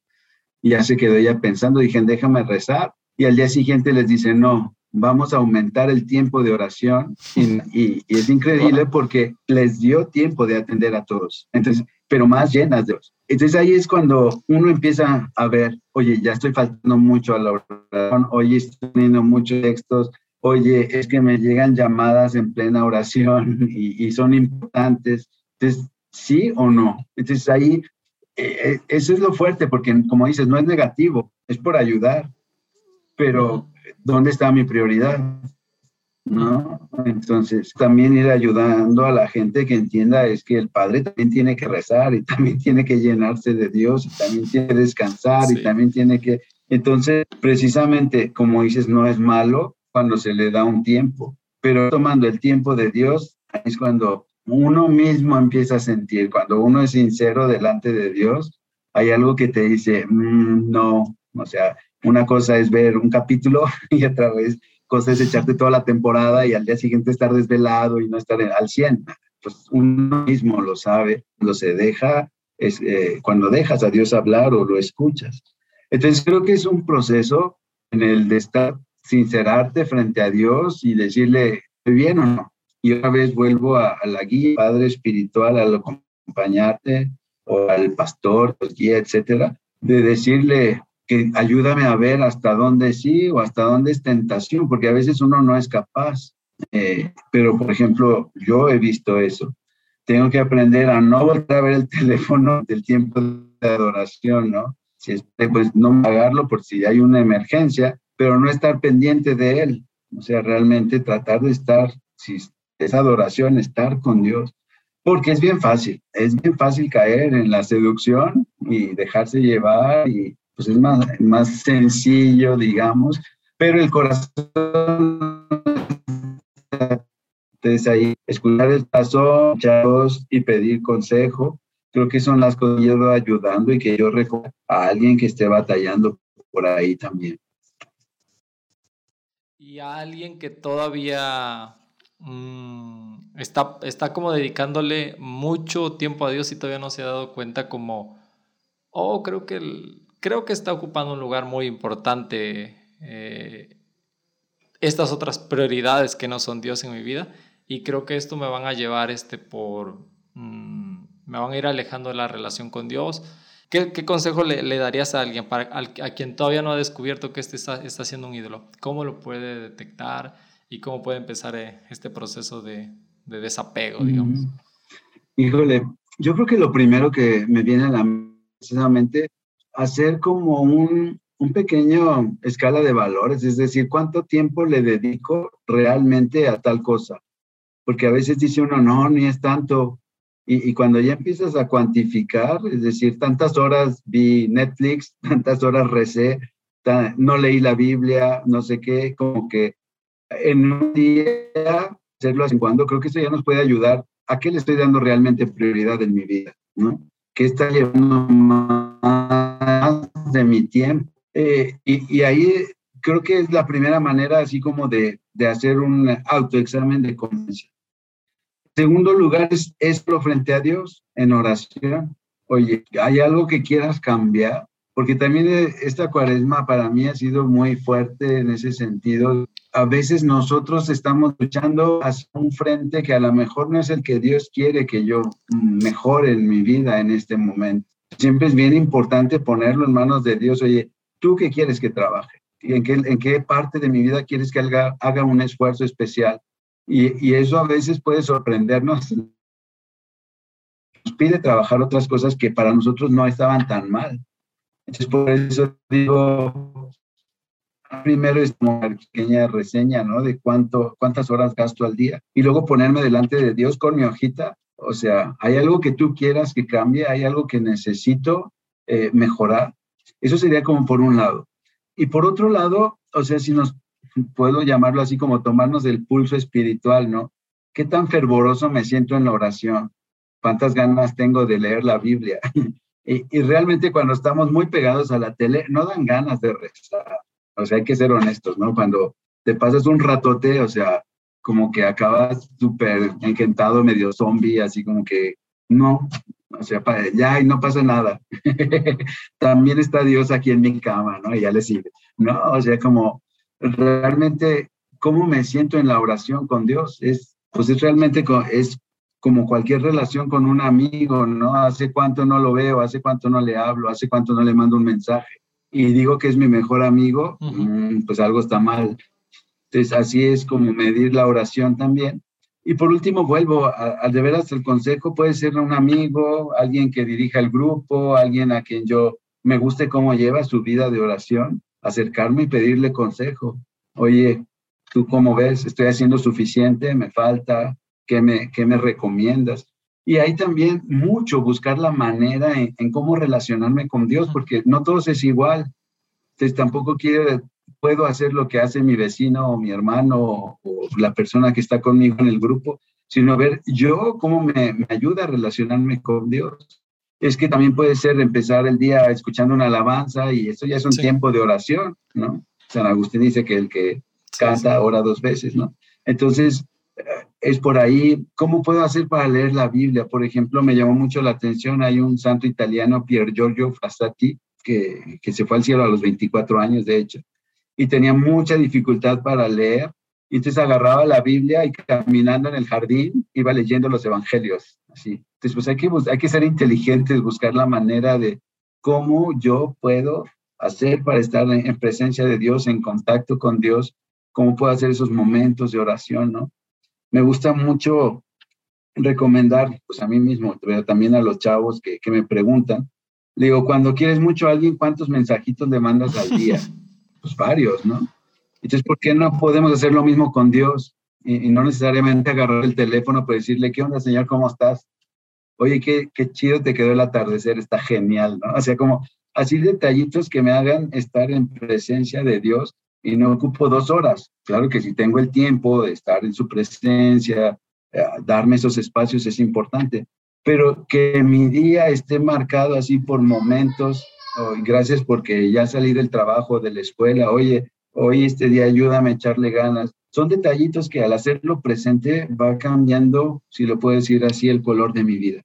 Y ya se quedó ella pensando, dije, déjame rezar. Y al día siguiente les dice, no, vamos a aumentar el tiempo de oración y, es increíble porque les dio tiempo de atender a todos, entonces, pero más llenas de Dios. Entonces ahí es cuando uno empieza a ver, oye, ya estoy faltando mucho a la oración, oye, estoy teniendo muchos textos, oye, es que me llegan llamadas en plena oración (laughs) y, son importantes. Entonces, ¿sí o no? Entonces ahí, eso es lo fuerte porque como dices, no es negativo, es por ayudar, pero ¿dónde está mi prioridad? ¿No? Entonces, también ir ayudando a la gente que entienda es que el padre también tiene que rezar y también (laughs) tiene que llenarse de Dios y también tiene que descansar y también tiene que... Entonces, precisamente, como dices, no es malo cuando se le da un tiempo, pero tomando el tiempo de Dios es cuando uno mismo empieza a sentir, cuando uno es sincero delante de Dios, hay algo que te dice, mm, no, o sea, una cosa es ver un capítulo (laughs) y otra vez cosa es echarte toda la temporada y al día siguiente estar desvelado y no estar al 100. Pues uno mismo lo sabe, cuando se deja, es, eh, cuando dejas a Dios hablar o lo escuchas. Entonces creo que es un proceso en el de estar sincerarte frente a Dios y decirle, ¿estoy bien o no? Y otra vez vuelvo a, la guía, padre espiritual, al acompañarte o al pastor, pues, guía, etcétera, de decirle, que ayúdame a ver hasta dónde sí o hasta dónde es tentación, porque a veces uno no es capaz. Eh, pero, por ejemplo, yo he visto eso. Tengo que aprender a no volver a ver el (laughs) teléfono del tiempo de adoración, ¿no? Si es, pues no pagarlo por si hay una emergencia, pero no estar pendiente de él. O sea, realmente tratar de estar, si es adoración, estar con Dios. Porque es bien fácil, es bien fácil caer en la seducción y dejarse llevar y pues es más, más sencillo, digamos, pero el corazón entonces ahí escuchar el chavos, y pedir consejo, creo que son las cosas que yo voy ayudando y que yo recomiendo a alguien que esté batallando por ahí también. Y a alguien que todavía mm, está, está como dedicándole mucho tiempo a Dios y todavía no se ha dado cuenta como, oh, creo que el, creo que está ocupando un lugar muy importante eh, estas otras prioridades que no son Dios en mi vida y creo que esto me van a llevar este por mm, me van a ir alejando de la relación con Dios ¿Qué, consejo le, le, darías a alguien para, a, quien todavía no ha descubierto que este está, está siendo un ídolo? ¿Cómo lo puede detectar y cómo puede empezar eh, este proceso de, de desapego, digamos? Híjole, yo creo que lo primero que me viene a la mente hacer como un, un pequeño escala de valores, es decir, cuánto tiempo le dedico realmente a tal cosa. Porque a veces dice uno, no, ni es tanto. Y, y, cuando ya empiezas a cuantificar, es decir, tantas horas vi Netflix, (laughs) tantas horas recé, no leí la Biblia, no sé qué, como que en un día, hacerlo así cuando, creo que eso ya nos puede ayudar a qué le estoy dando realmente prioridad en mi vida, ¿no? ¿Qué está llevando más de mi tiempo. Eh, y, y, ahí creo que es la primera manera así como de, de hacer un autoexamen de conciencia. Segundo lugar es esto frente a Dios en oración. Oye, ¿hay algo que quieras cambiar? Porque también esta cuaresma para mí ha sido muy fuerte en ese sentido. A veces nosotros estamos luchando hacia un frente que a lo mejor no es el que Dios quiere que yo mejore en mi vida en este momento. Siempre es bien importante ponerlo en manos de Dios. Oye, ¿tú qué quieres que trabaje? ¿En qué, en qué parte de mi vida quieres que haga, haga un esfuerzo especial? Y, y, eso a veces puede sorprendernos. Nos pide trabajar otras cosas que para nosotros no estaban tan mal. Entonces, por eso digo, primero es como una pequeña reseña, ¿no? De cuánto, cuántas horas gasto al día. Y luego ponerme delante de Dios con mi hojita. O sea, ¿hay algo que tú quieras que cambie? ¿Hay algo que necesito eh, mejorar? Eso sería como por un lado. Y por otro lado, o sea, si nos puedo llamarlo así como tomarnos del pulso espiritual, ¿no? ¿Qué tan fervoroso me siento en la oración? ¿Cuántas ganas tengo de leer la Biblia? (laughs) y, y, realmente cuando estamos muy pegados a la tele, no dan ganas de rezar. O sea, hay que ser honestos, ¿no? Cuando te pasas un ratote, o sea, como que acabas súper encantado, medio zombie, así como que no, o sea, ya y no pasa nada. (laughs) También está Dios aquí en mi cama, ¿no? Y ya le sigue. No, o sea, como realmente cómo me siento en la oración con Dios es, pues es realmente es como cualquier relación con un amigo, ¿no? Hace cuánto no lo veo, hace cuánto no le hablo, hace cuánto no le mando un mensaje y digo que es mi mejor amigo, mm, pues algo está mal. Entonces, así es como medir la oración también. Y por último, vuelvo al de veras el consejo, puede ser un amigo, alguien que dirija el grupo, alguien a quien yo me guste cómo lleva su vida de oración, acercarme y pedirle consejo. Oye, ¿tú cómo ves? ¿Estoy haciendo suficiente? ¿Me falta? ¿Qué me, qué me recomiendas? Y ahí también mucho buscar la manera en, cómo relacionarme con Dios, porque no todos es igual. Entonces tampoco quiero, puedo hacer lo que hace mi vecino o mi hermano o, la persona que está conmigo en el grupo, sino ver yo cómo me, me ayuda a relacionarme con Dios es que también puede ser empezar el día escuchando una alabanza y eso ya es un tiempo de oración, ¿no? San Agustín dice que el que canta ora dos veces, ¿no? Entonces, es por ahí, ¿cómo puedo hacer para leer la Biblia? Por ejemplo, me llamó mucho la atención, hay un santo italiano, Pier Giorgio Frassati, que, que se fue al cielo a los 24 años, de hecho, y tenía mucha dificultad para leer, y entonces agarraba la Biblia y caminando en el jardín iba leyendo los evangelios, así. Entonces, pues hay que, hay que ser inteligentes, buscar la manera de cómo yo puedo hacer para estar en, presencia de Dios, en contacto con Dios, cómo puedo hacer esos momentos de oración, ¿no? Me gusta mucho recomendar, pues a mí mismo, pero también a los chavos que, que me preguntan, le digo, cuando quieres mucho a alguien, ¿cuántos mensajitos le mandas al día? (laughs) Pues varios, ¿no? Entonces, ¿por qué no podemos hacer lo mismo con Dios? Y, y no necesariamente agarrar el teléfono para decirle, ¿qué onda, Señor? ¿Cómo estás? oye, qué, qué chido te quedó el atardecer, está genial, ¿no? O sea, como así detallitos que me hagan estar en presencia de Dios y no ocupo dos horas. Claro que si tengo el tiempo de estar en su presencia, eh, darme esos espacios es importante, pero que mi día esté marcado así por momentos, oh, gracias porque ya salí del trabajo, de la escuela, oye, hoy este día ayúdame a echarle ganas. Son detallitos que al hacerlo presente va cambiando, si lo puedo decir así, el color de mi vida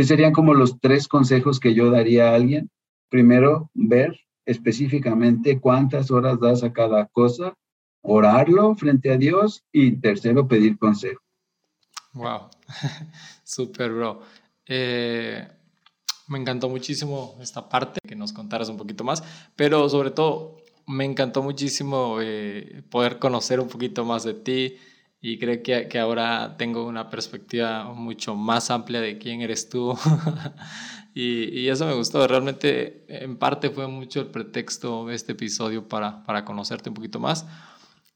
que serían como los tres consejos que yo daría a alguien. Primero, ver específicamente cuántas horas das a cada cosa, orarlo frente a Dios y tercero, pedir consejo. Wow, (laughs) super bro. Eh, me encantó muchísimo esta parte, que nos contaras un poquito más, pero sobre todo me encantó muchísimo eh, poder conocer un poquito más de ti, y creo que, que, ahora tengo una perspectiva mucho más amplia de quién eres tú. (laughs) y, y, eso me gustó. Realmente, en parte fue mucho el pretexto de este episodio para, para conocerte un poquito más.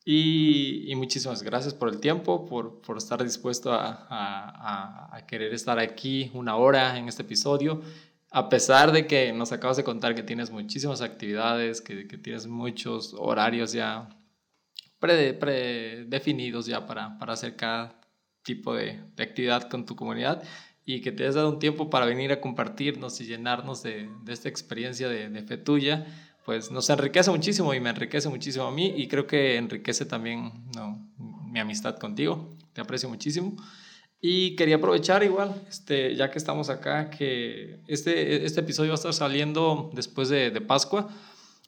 Y, y, muchísimas gracias por el tiempo, por, por estar dispuesto a, a, a, querer estar aquí una hora en este episodio. A pesar de que nos acabas de contar que tienes muchísimas actividades, que, que tienes muchos horarios ya predefinidos ya para, para hacer cada tipo de, de, actividad con tu comunidad y que te has dado un tiempo para venir a compartirnos y llenarnos de, de esta experiencia de, de, fe tuya. pues nos enriquece muchísimo y me enriquece muchísimo a mí y creo que enriquece también no, mi amistad contigo. Te aprecio muchísimo. Y quería aprovechar igual, este, ya que estamos acá, que este, este episodio va a estar saliendo después de, de Pascua.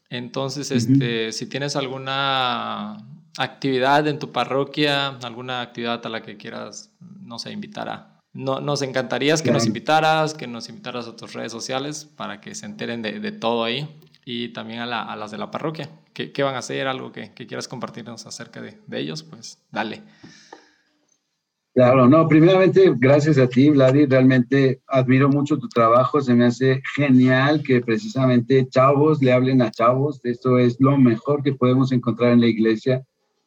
Entonces, este, si tienes alguna actividad en tu parroquia, alguna actividad a la que quieras, no sé, invitar a... No, nos encantaría que nos invitaras, que nos invitaras a tus redes sociales para que se enteren de, de todo ahí y también a, la, a, las de la parroquia. ¿Qué, qué van a hacer? ¿Algo que, que quieras compartirnos acerca de, de, ellos? Pues dale. Claro, no, primeramente, gracias a ti, Vladi. Realmente admiro mucho tu trabajo. Se me hace genial que precisamente chavos le hablen a chavos. Esto es lo mejor que podemos encontrar en la iglesia,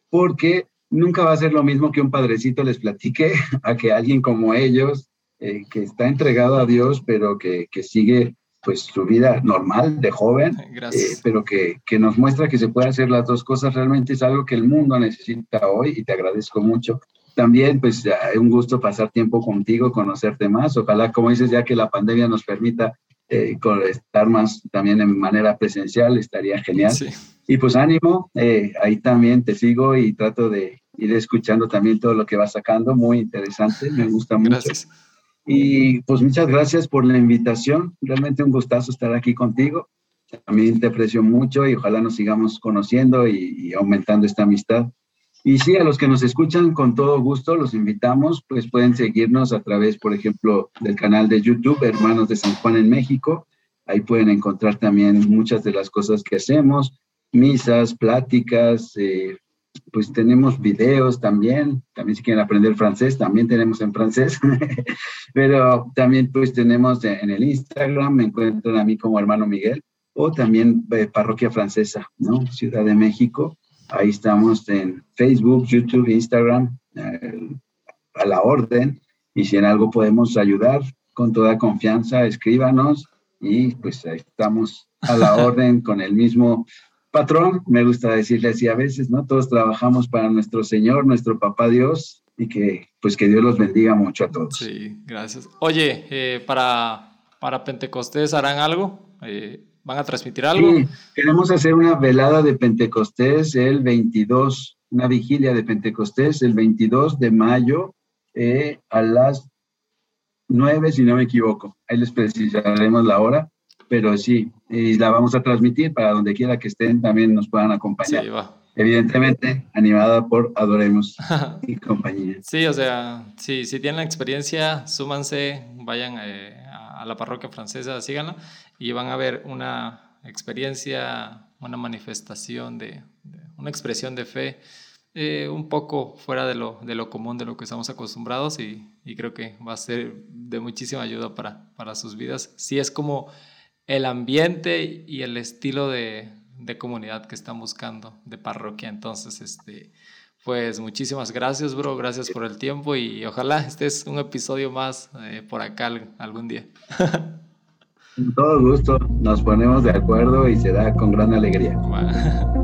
porque nunca va a ser lo mismo que un padrecito les platique (laughs) a que alguien como ellos, eh, que está entregado a Dios, pero que, que sigue pues su vida normal de joven, eh, pero que, que, nos muestra que se puede hacer las dos cosas, realmente es algo que el mundo necesita hoy y te agradezco mucho. También, pues, es un gusto pasar tiempo contigo, conocerte más. Ojalá, como dices, ya que la pandemia nos permita eh, estar más también en manera presencial, estaría genial. Sí. Y pues ánimo, eh, ahí también te sigo y trato de ir escuchando también todo lo que vas sacando, muy interesante, me gusta mucho. Gracias. Y pues muchas gracias por la invitación. Realmente un gustazo estar aquí contigo. También te aprecio mucho y ojalá nos sigamos conociendo y, y, aumentando esta amistad. Y sí, a los que nos escuchan, con todo gusto, los invitamos, pues pueden seguirnos a través, por ejemplo, del canal de YouTube Hermanos de San Juan en México. Ahí pueden encontrar también muchas de las cosas que hacemos, misas, pláticas, eh, pues tenemos videos también, también si quieren aprender francés, también tenemos en francés, (laughs) pero también pues tenemos en el Instagram, me encuentran a mí como hermano Miguel, o también eh, Parroquia Francesa, ¿no? Ciudad de México, ahí estamos en Facebook, YouTube, Instagram, eh, a la orden, y si en algo podemos ayudar, con toda confianza, escríbanos, y pues ahí estamos a la (laughs) orden con el mismo patrón, me gusta decirle así a veces, ¿no? Todos trabajamos para nuestro Señor, nuestro Papá Dios, y que pues que Dios los bendiga mucho a todos. Sí, gracias. Oye, eh, para, para Pentecostés harán algo, eh, van a transmitir algo. Sí, queremos hacer una velada de Pentecostés el 22, una vigilia de Pentecostés el 22 de mayo eh, a las 9, si no me equivoco. Ahí les precisaremos la hora pero sí, y la vamos a transmitir para donde quiera que estén, también nos puedan acompañar. Sí, va. Evidentemente, animada por Adoremos (laughs) y compañía. Sí, o sea, sí, si tienen la experiencia, súmanse, vayan eh, a la parroquia francesa, síganla, y van a ver una experiencia, una manifestación de, de una expresión de fe. Eh, un poco fuera de lo, de lo común, de lo que estamos acostumbrados y, y, creo que va a ser de muchísima ayuda para, para sus vidas. Sí es como el ambiente y el estilo de, de, comunidad que están buscando, de parroquia. Entonces, este, pues muchísimas gracias, bro. Gracias por el tiempo y ojalá este es un episodio más eh, por acá algún día. (laughs) Con todo gusto, nos ponemos de acuerdo y será con gran alegría. (laughs)